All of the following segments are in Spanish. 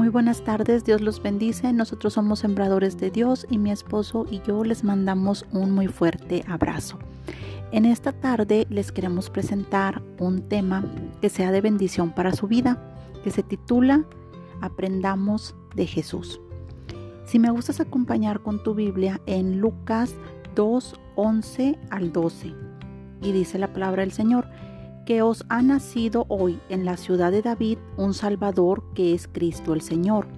Muy buenas tardes, Dios los bendice. Nosotros somos sembradores de Dios y mi esposo y yo les mandamos un muy fuerte abrazo. En esta tarde les queremos presentar un tema que sea de bendición para su vida, que se titula Aprendamos de Jesús. Si me gustas acompañar con tu Biblia en Lucas 2, 11 al 12, y dice la palabra del Señor, que os ha nacido hoy en la ciudad de David un Salvador que es Cristo el Señor.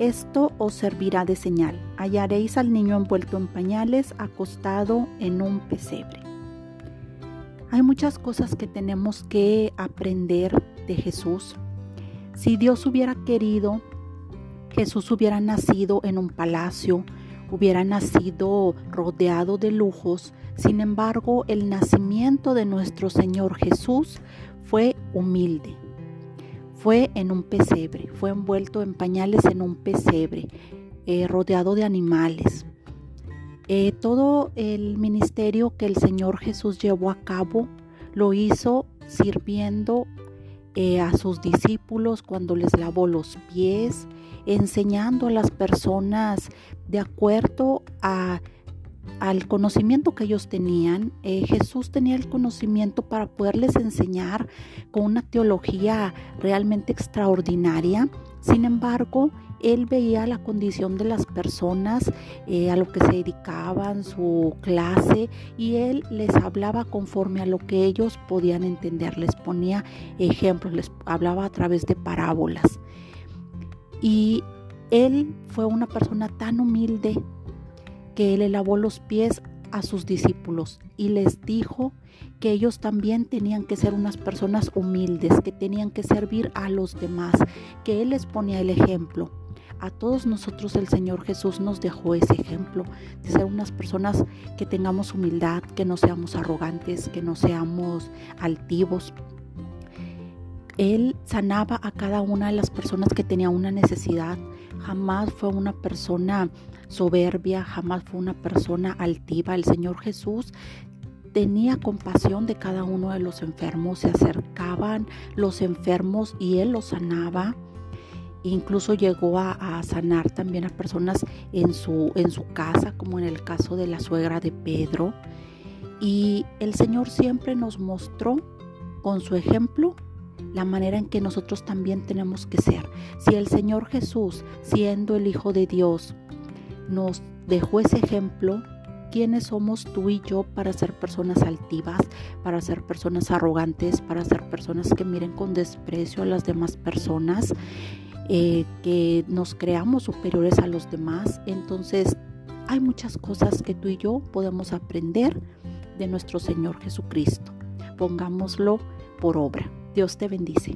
Esto os servirá de señal. Hallaréis al niño envuelto en pañales, acostado en un pesebre. Hay muchas cosas que tenemos que aprender de Jesús. Si Dios hubiera querido, Jesús hubiera nacido en un palacio, hubiera nacido rodeado de lujos, sin embargo el nacimiento de nuestro Señor Jesús fue humilde. Fue en un pesebre, fue envuelto en pañales en un pesebre, eh, rodeado de animales. Eh, todo el ministerio que el Señor Jesús llevó a cabo lo hizo sirviendo eh, a sus discípulos cuando les lavó los pies, enseñando a las personas de acuerdo a, al conocimiento que ellos tenían. Eh, Jesús tenía el conocimiento para poderles enseñar con una teología realmente extraordinaria. Sin embargo, él veía la condición de las personas, eh, a lo que se dedicaban, su clase, y él les hablaba conforme a lo que ellos podían entender. Les ponía ejemplos, les hablaba a través de parábolas. Y él fue una persona tan humilde que le lavó los pies a sus discípulos y les dijo que ellos también tenían que ser unas personas humildes, que tenían que servir a los demás, que Él les ponía el ejemplo. A todos nosotros el Señor Jesús nos dejó ese ejemplo de ser unas personas que tengamos humildad, que no seamos arrogantes, que no seamos altivos, él sanaba a cada una de las personas que tenía una necesidad. Jamás fue una persona soberbia, jamás fue una persona altiva. El Señor Jesús tenía compasión de cada uno de los enfermos. Se acercaban los enfermos y Él los sanaba. Incluso llegó a, sanar también a personas en su, en su casa, como en el caso de la suegra de Pedro. Y el Señor siempre nos mostró con su ejemplo la manera en que nosotros también tenemos que ser. Si el Señor Jesús, siendo el Hijo de Dios, nos dejó ese ejemplo, ¿quiénes somos tú y yo para ser personas altivas, para ser personas arrogantes, para ser personas que miren con desprecio a las demás personas, eh, que nos creamos superiores a los demás? Entonces, hay muchas cosas que tú y yo podemos aprender de nuestro Señor Jesucristo. Pongámoslo por obra. Dios te bendice.